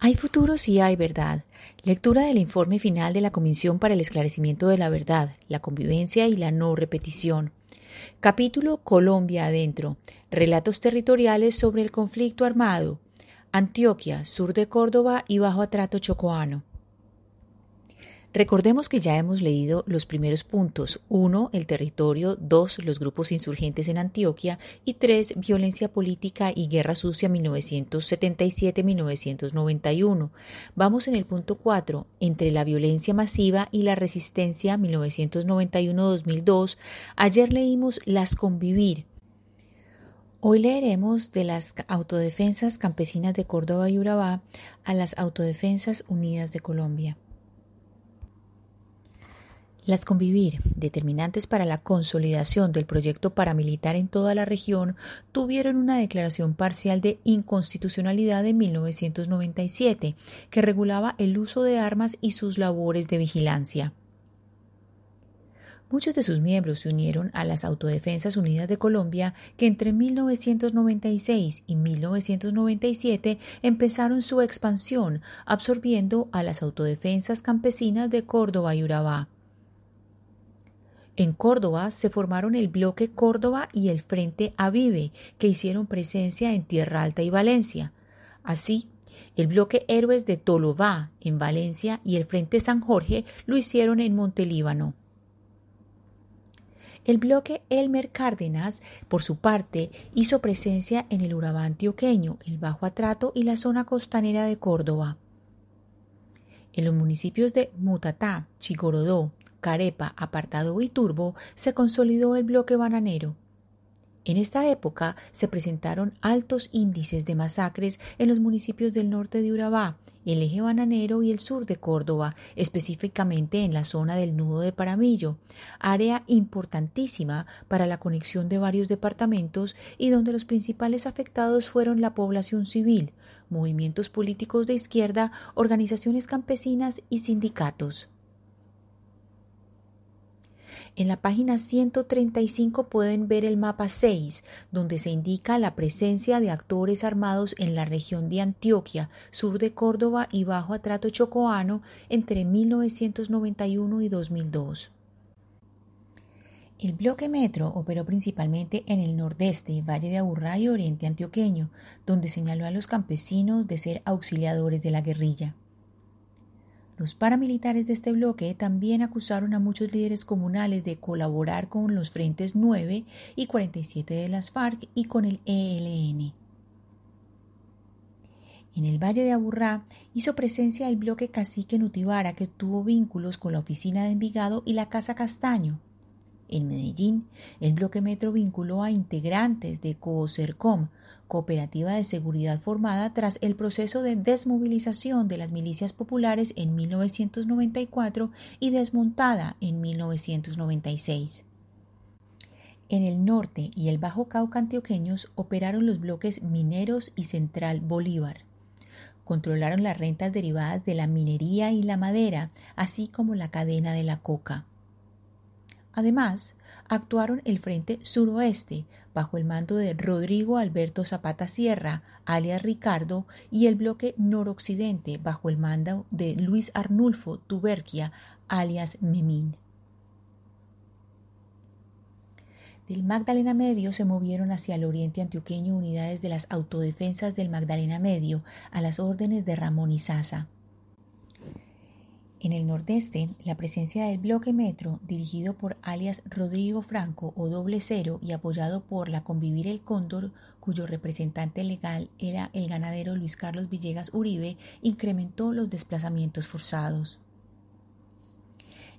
Hay futuro si hay verdad. Lectura del informe final de la Comisión para el Esclarecimiento de la Verdad, la Convivencia y la No Repetición. Capítulo Colombia Adentro. Relatos territoriales sobre el conflicto armado. Antioquia, sur de Córdoba y bajo atrato chocoano. Recordemos que ya hemos leído los primeros puntos. 1. El territorio. 2. Los grupos insurgentes en Antioquia. Y 3. Violencia política y guerra sucia 1977-1991. Vamos en el punto 4. Entre la violencia masiva y la resistencia 1991-2002. Ayer leímos Las Convivir. Hoy leeremos de las autodefensas campesinas de Córdoba y Urabá a las Autodefensas Unidas de Colombia. Las convivir, determinantes para la consolidación del proyecto paramilitar en toda la región, tuvieron una declaración parcial de inconstitucionalidad en 1997 que regulaba el uso de armas y sus labores de vigilancia. Muchos de sus miembros se unieron a las Autodefensas Unidas de Colombia que entre 1996 y 1997 empezaron su expansión, absorbiendo a las Autodefensas Campesinas de Córdoba y Urabá. En Córdoba se formaron el bloque Córdoba y el Frente Avive, que hicieron presencia en Tierra Alta y Valencia. Así, el bloque Héroes de Tolobá en Valencia y el Frente San Jorge lo hicieron en Montelíbano. El bloque Elmer Cárdenas, por su parte, hizo presencia en el Urabá antioqueño, el Bajo Atrato y la zona costanera de Córdoba. En los municipios de Mutatá, Chigorodó, Carepa, Apartado y Turbo se consolidó el bloque bananero. En esta época se presentaron altos índices de masacres en los municipios del norte de Urabá, el eje bananero y el sur de Córdoba, específicamente en la zona del nudo de Paramillo, área importantísima para la conexión de varios departamentos y donde los principales afectados fueron la población civil, movimientos políticos de izquierda, organizaciones campesinas y sindicatos. En la página 135 pueden ver el mapa 6, donde se indica la presencia de actores armados en la región de Antioquia, sur de Córdoba y bajo atrato chocoano entre 1991 y 2002. El bloque metro operó principalmente en el nordeste, Valle de Aburrá y Oriente Antioqueño, donde señaló a los campesinos de ser auxiliadores de la guerrilla. Los paramilitares de este bloque también acusaron a muchos líderes comunales de colaborar con los frentes 9 y 47 de las FARC y con el ELN. En el Valle de Aburrá hizo presencia el bloque cacique Nutibara que tuvo vínculos con la oficina de Envigado y la Casa Castaño. En Medellín, el bloque metro vinculó a integrantes de COOCERCOM, cooperativa de seguridad formada tras el proceso de desmovilización de las milicias populares en 1994 y desmontada en 1996. En el norte y el Bajo Cauca antioqueños operaron los bloques Mineros y Central Bolívar. Controlaron las rentas derivadas de la minería y la madera, así como la cadena de la coca. Además, actuaron el Frente Suroeste, bajo el mando de Rodrigo Alberto Zapata Sierra, alias Ricardo, y el bloque Noroccidente, bajo el mando de Luis Arnulfo Tuberquia, alias Memín. Del Magdalena Medio se movieron hacia el oriente antioqueño unidades de las autodefensas del Magdalena Medio a las órdenes de Ramón Izaza. En el nordeste, la presencia del bloque metro, dirigido por alias Rodrigo Franco o Doble Cero y apoyado por la Convivir el Cóndor, cuyo representante legal era el ganadero Luis Carlos Villegas Uribe, incrementó los desplazamientos forzados.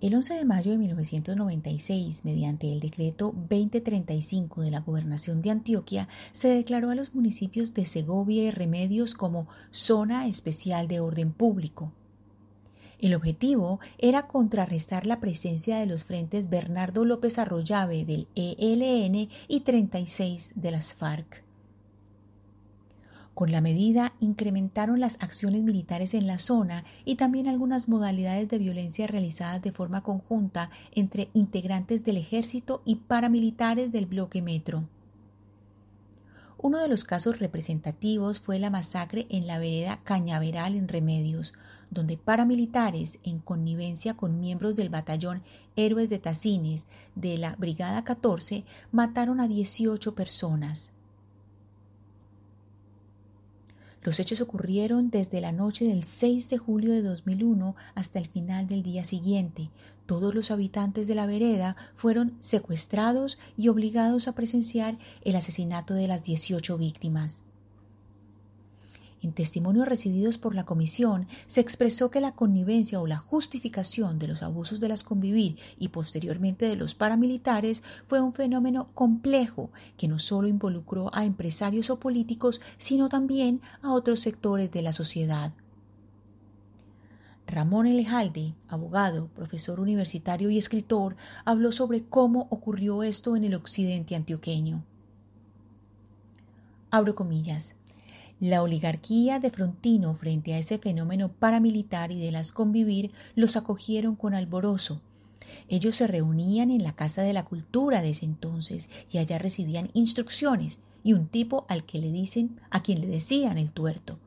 El 11 de mayo de 1996, mediante el decreto 2035 de la Gobernación de Antioquia, se declaró a los municipios de Segovia y Remedios como zona especial de orden público. El objetivo era contrarrestar la presencia de los frentes Bernardo López Arroyave del ELN y 36 de las FARC. Con la medida incrementaron las acciones militares en la zona y también algunas modalidades de violencia realizadas de forma conjunta entre integrantes del ejército y paramilitares del bloque metro. Uno de los casos representativos fue la masacre en la vereda Cañaveral en Remedios, donde paramilitares, en connivencia con miembros del batallón Héroes de Tacines de la Brigada 14, mataron a 18 personas. Los hechos ocurrieron desde la noche del 6 de julio de 2001 hasta el final del día siguiente. Todos los habitantes de la vereda fueron secuestrados y obligados a presenciar el asesinato de las 18 víctimas. En testimonios recibidos por la comisión se expresó que la connivencia o la justificación de los abusos de las convivir y posteriormente de los paramilitares fue un fenómeno complejo que no solo involucró a empresarios o políticos, sino también a otros sectores de la sociedad. Ramón Elejalde, abogado, profesor universitario y escritor, habló sobre cómo ocurrió esto en el occidente antioqueño. Abro comillas. La oligarquía de Frontino frente a ese fenómeno paramilitar y de las convivir los acogieron con alborozo. Ellos se reunían en la Casa de la Cultura de ese entonces y allá recibían instrucciones y un tipo al que le dicen, a quien le decían el tuerto.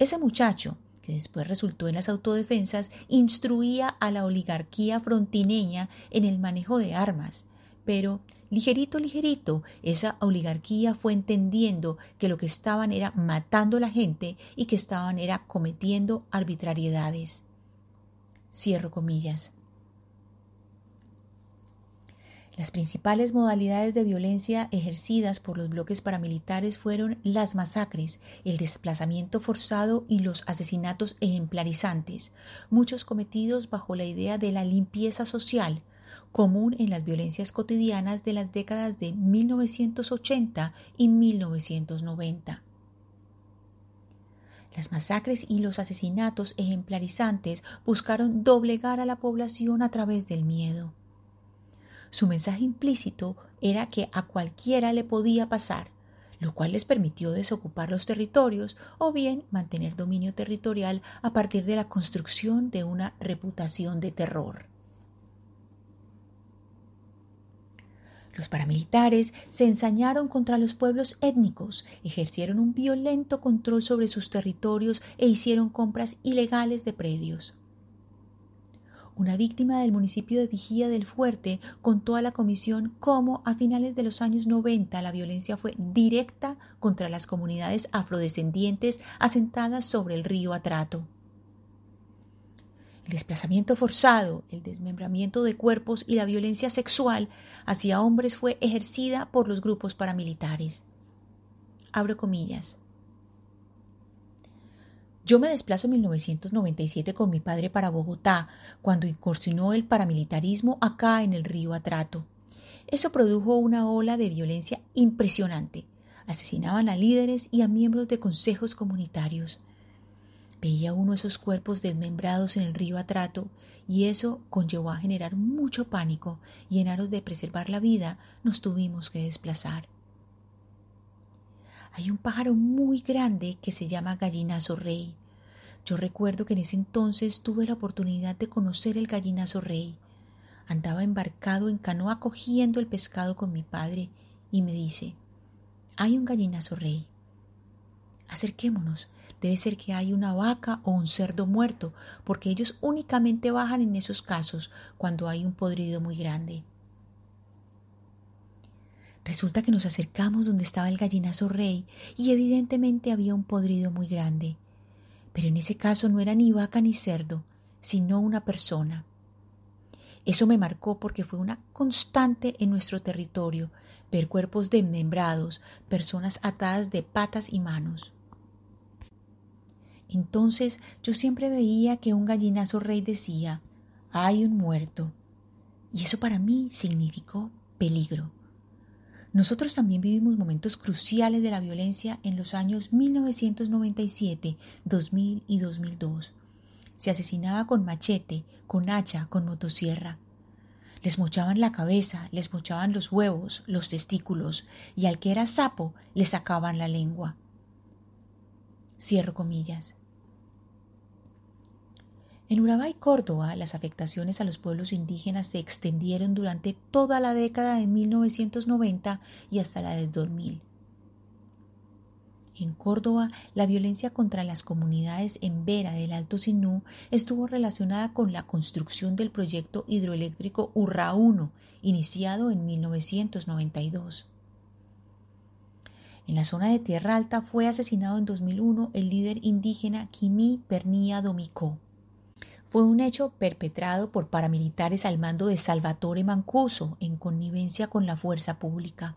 Ese muchacho, que después resultó en las autodefensas, instruía a la oligarquía frontineña en el manejo de armas, pero ligerito, ligerito, esa oligarquía fue entendiendo que lo que estaban era matando a la gente y que estaban era cometiendo arbitrariedades. Cierro comillas. Las principales modalidades de violencia ejercidas por los bloques paramilitares fueron las masacres, el desplazamiento forzado y los asesinatos ejemplarizantes, muchos cometidos bajo la idea de la limpieza social, común en las violencias cotidianas de las décadas de 1980 y 1990. Las masacres y los asesinatos ejemplarizantes buscaron doblegar a la población a través del miedo. Su mensaje implícito era que a cualquiera le podía pasar, lo cual les permitió desocupar los territorios o bien mantener dominio territorial a partir de la construcción de una reputación de terror. Los paramilitares se ensañaron contra los pueblos étnicos, ejercieron un violento control sobre sus territorios e hicieron compras ilegales de predios. Una víctima del municipio de Vigía del Fuerte contó a la comisión cómo a finales de los años 90 la violencia fue directa contra las comunidades afrodescendientes asentadas sobre el río Atrato. Desplazamiento forzado, el desmembramiento de cuerpos y la violencia sexual hacia hombres fue ejercida por los grupos paramilitares. Abro comillas. Yo me desplazo en 1997 con mi padre para Bogotá, cuando incursionó el paramilitarismo acá en el río Atrato. Eso produjo una ola de violencia impresionante. Asesinaban a líderes y a miembros de consejos comunitarios. Veía uno esos cuerpos desmembrados en el río Atrato y eso conllevó a generar mucho pánico y en aros de preservar la vida nos tuvimos que desplazar. Hay un pájaro muy grande que se llama gallinazo rey. Yo recuerdo que en ese entonces tuve la oportunidad de conocer el gallinazo rey. Andaba embarcado en canoa cogiendo el pescado con mi padre y me dice, hay un gallinazo rey. Acerquémonos, Debe ser que hay una vaca o un cerdo muerto, porque ellos únicamente bajan en esos casos cuando hay un podrido muy grande. Resulta que nos acercamos donde estaba el gallinazo rey y evidentemente había un podrido muy grande. Pero en ese caso no era ni vaca ni cerdo, sino una persona. Eso me marcó porque fue una constante en nuestro territorio ver cuerpos desmembrados, personas atadas de patas y manos. Entonces yo siempre veía que un gallinazo rey decía, hay un muerto. Y eso para mí significó peligro. Nosotros también vivimos momentos cruciales de la violencia en los años 1997, 2000 y 2002. Se asesinaba con machete, con hacha, con motosierra. Les mochaban la cabeza, les mochaban los huevos, los testículos, y al que era sapo le sacaban la lengua. Cierro comillas. En Urabá y Córdoba, las afectaciones a los pueblos indígenas se extendieron durante toda la década de 1990 y hasta la del 2000. En Córdoba, la violencia contra las comunidades en Vera del Alto Sinú estuvo relacionada con la construcción del proyecto hidroeléctrico Urra 1, iniciado en 1992. En la zona de Tierra Alta fue asesinado en 2001 el líder indígena Kimi Pernía Domicó. Fue un hecho perpetrado por paramilitares al mando de Salvatore Mancuso en connivencia con la fuerza pública.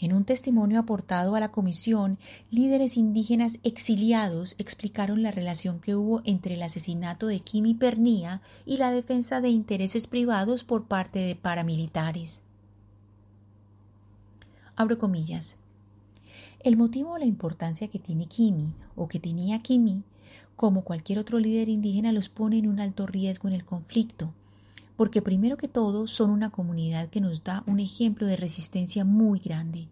En un testimonio aportado a la comisión, líderes indígenas exiliados explicaron la relación que hubo entre el asesinato de Kimi Pernía y la defensa de intereses privados por parte de paramilitares. Abro comillas. El motivo o la importancia que tiene Kimi o que tenía Kimi, como cualquier otro líder indígena, los pone en un alto riesgo en el conflicto, porque primero que todo son una comunidad que nos da un ejemplo de resistencia muy grande.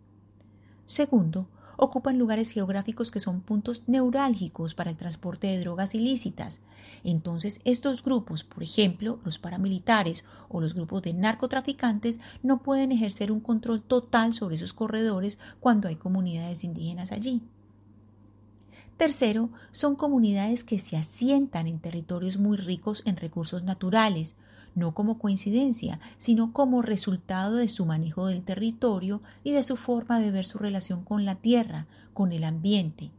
Segundo, ocupan lugares geográficos que son puntos neurálgicos para el transporte de drogas ilícitas. Entonces, estos grupos, por ejemplo, los paramilitares o los grupos de narcotraficantes, no pueden ejercer un control total sobre esos corredores cuando hay comunidades indígenas allí. Tercero, son comunidades que se asientan en territorios muy ricos en recursos naturales, no como coincidencia, sino como resultado de su manejo del territorio y de su forma de ver su relación con la tierra, con el ambiente.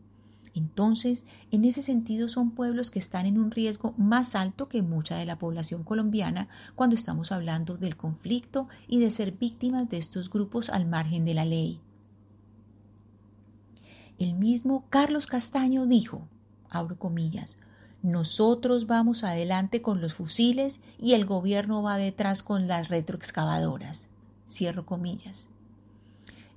Entonces, en ese sentido son pueblos que están en un riesgo más alto que mucha de la población colombiana cuando estamos hablando del conflicto y de ser víctimas de estos grupos al margen de la ley. El mismo Carlos Castaño dijo, abro comillas, nosotros vamos adelante con los fusiles y el gobierno va detrás con las retroexcavadoras. Cierro comillas.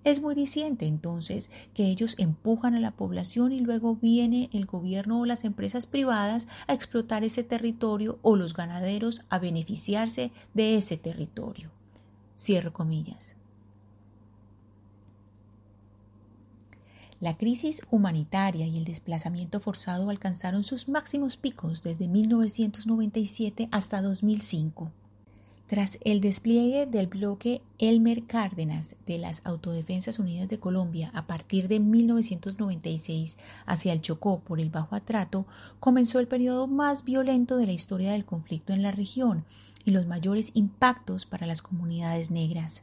Es muy diciente entonces que ellos empujan a la población y luego viene el gobierno o las empresas privadas a explotar ese territorio o los ganaderos a beneficiarse de ese territorio. Cierro comillas. La crisis humanitaria y el desplazamiento forzado alcanzaron sus máximos picos desde 1997 hasta 2005. Tras el despliegue del bloque Elmer Cárdenas de las Autodefensas Unidas de Colombia a partir de 1996 hacia el Chocó por el Bajo Atrato, comenzó el periodo más violento de la historia del conflicto en la región y los mayores impactos para las comunidades negras.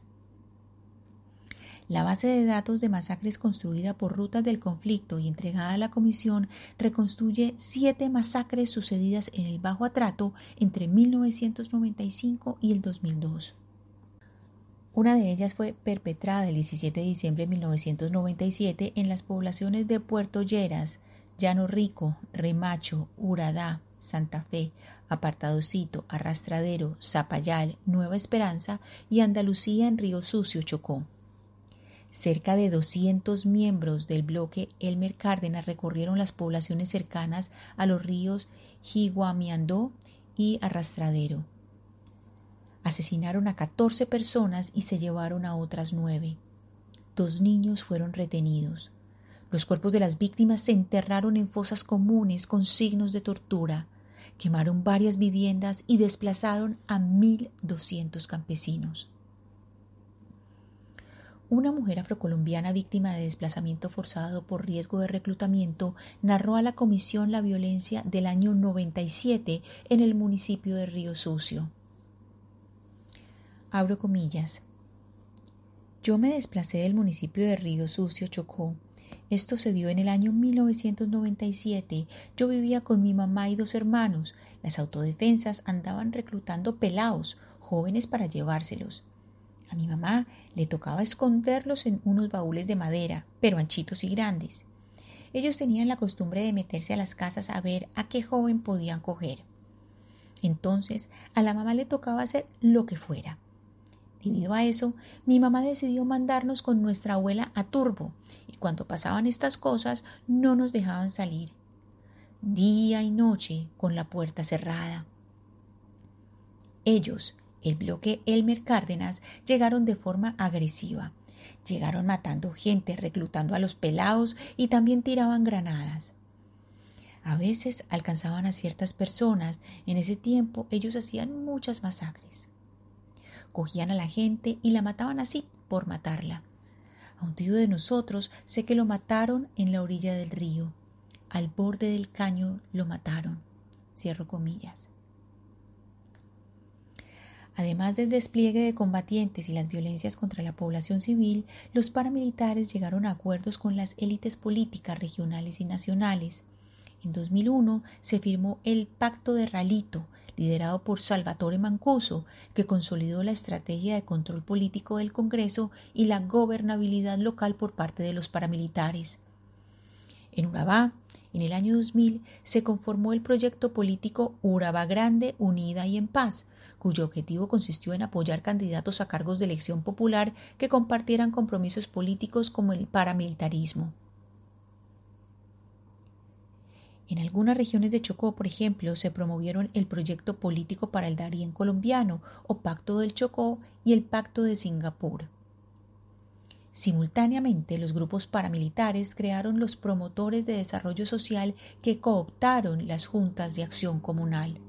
La base de datos de masacres construida por rutas del conflicto y entregada a la Comisión reconstruye siete masacres sucedidas en el Bajo Atrato entre 1995 y el 2002. Una de ellas fue perpetrada el 17 de diciembre de 1997 en las poblaciones de Puerto Lleras, Llano Rico, Remacho, Uradá, Santa Fe, Apartadocito, Arrastradero, Zapayal, Nueva Esperanza y Andalucía en Río Sucio, Chocó. Cerca de 200 miembros del bloque Elmer Cárdenas recorrieron las poblaciones cercanas a los ríos Jiguamiandó y Arrastradero. Asesinaron a 14 personas y se llevaron a otras nueve. Dos niños fueron retenidos. Los cuerpos de las víctimas se enterraron en fosas comunes con signos de tortura. Quemaron varias viviendas y desplazaron a 1.200 campesinos. Una mujer afrocolombiana víctima de desplazamiento forzado por riesgo de reclutamiento narró a la comisión la violencia del año 97 en el municipio de Río Sucio. Abro comillas. Yo me desplacé del municipio de Río Sucio, Chocó. Esto se dio en el año 1997. Yo vivía con mi mamá y dos hermanos. Las autodefensas andaban reclutando pelaos, jóvenes para llevárselos. A mi mamá le tocaba esconderlos en unos baúles de madera, pero anchitos y grandes. Ellos tenían la costumbre de meterse a las casas a ver a qué joven podían coger. Entonces a la mamá le tocaba hacer lo que fuera. Debido a eso, mi mamá decidió mandarnos con nuestra abuela a Turbo, y cuando pasaban estas cosas no nos dejaban salir. Día y noche con la puerta cerrada. Ellos, el bloque Elmer Cárdenas llegaron de forma agresiva. Llegaron matando gente, reclutando a los pelados y también tiraban granadas. A veces alcanzaban a ciertas personas. En ese tiempo ellos hacían muchas masacres. Cogían a la gente y la mataban así por matarla. A un tío de nosotros sé que lo mataron en la orilla del río. Al borde del caño lo mataron. Cierro comillas. Además del despliegue de combatientes y las violencias contra la población civil, los paramilitares llegaron a acuerdos con las élites políticas regionales y nacionales. En 2001 se firmó el Pacto de Ralito, liderado por Salvatore Mancuso, que consolidó la estrategia de control político del Congreso y la gobernabilidad local por parte de los paramilitares. En Urabá, en el año 2000, se conformó el proyecto político Urabá Grande, Unida y en Paz, cuyo objetivo consistió en apoyar candidatos a cargos de elección popular que compartieran compromisos políticos como el paramilitarismo. En algunas regiones de Chocó, por ejemplo, se promovieron el proyecto político para el Darién colombiano o Pacto del Chocó y el Pacto de Singapur. Simultáneamente, los grupos paramilitares crearon los promotores de desarrollo social que cooptaron las juntas de acción comunal.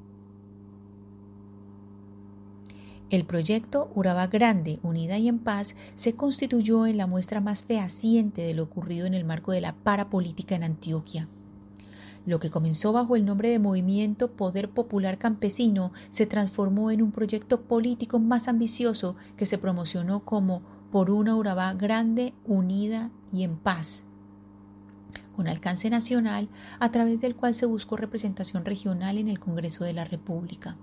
El proyecto Urabá Grande, Unida y en Paz se constituyó en la muestra más fehaciente de lo ocurrido en el marco de la parapolítica en Antioquia. Lo que comenzó bajo el nombre de Movimiento Poder Popular Campesino se transformó en un proyecto político más ambicioso que se promocionó como Por una Urabá Grande, Unida y en Paz, con alcance nacional, a través del cual se buscó representación regional en el Congreso de la República.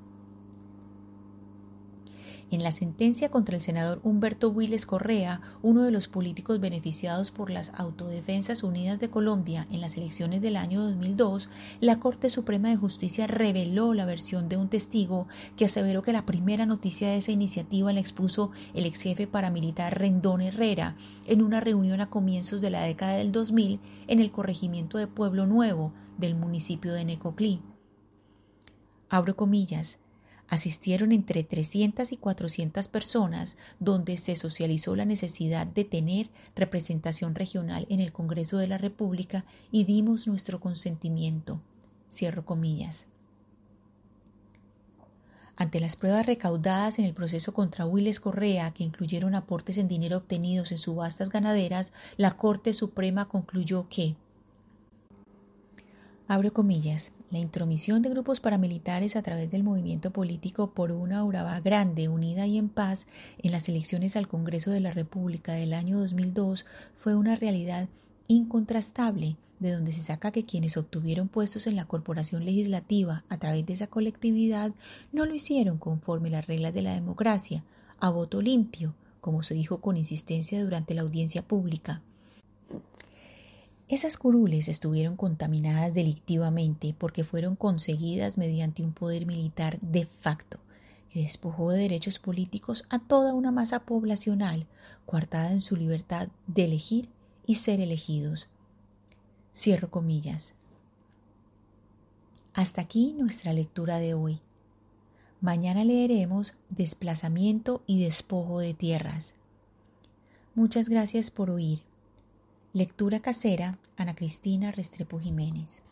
En la sentencia contra el senador Humberto Willes Correa, uno de los políticos beneficiados por las Autodefensas Unidas de Colombia en las elecciones del año 2002, la Corte Suprema de Justicia reveló la versión de un testigo que aseveró que la primera noticia de esa iniciativa la expuso el ex jefe paramilitar Rendón Herrera en una reunión a comienzos de la década del 2000 en el corregimiento de Pueblo Nuevo del municipio de Necoclí. Abro comillas, Asistieron entre 300 y 400 personas, donde se socializó la necesidad de tener representación regional en el Congreso de la República y dimos nuestro consentimiento. Cierro comillas. Ante las pruebas recaudadas en el proceso contra Willes Correa, que incluyeron aportes en dinero obtenidos en subastas ganaderas, la Corte Suprema concluyó que abro comillas, la intromisión de grupos paramilitares a través del movimiento político por una Urabá grande, unida y en paz en las elecciones al Congreso de la República del año 2002 fue una realidad incontrastable, de donde se saca que quienes obtuvieron puestos en la corporación legislativa a través de esa colectividad no lo hicieron conforme las reglas de la democracia, a voto limpio, como se dijo con insistencia durante la audiencia pública. Esas curules estuvieron contaminadas delictivamente porque fueron conseguidas mediante un poder militar de facto que despojó de derechos políticos a toda una masa poblacional coartada en su libertad de elegir y ser elegidos. Cierro comillas. Hasta aquí nuestra lectura de hoy. Mañana leeremos Desplazamiento y despojo de tierras. Muchas gracias por oír. Lectura casera, Ana Cristina Restrepo Jiménez.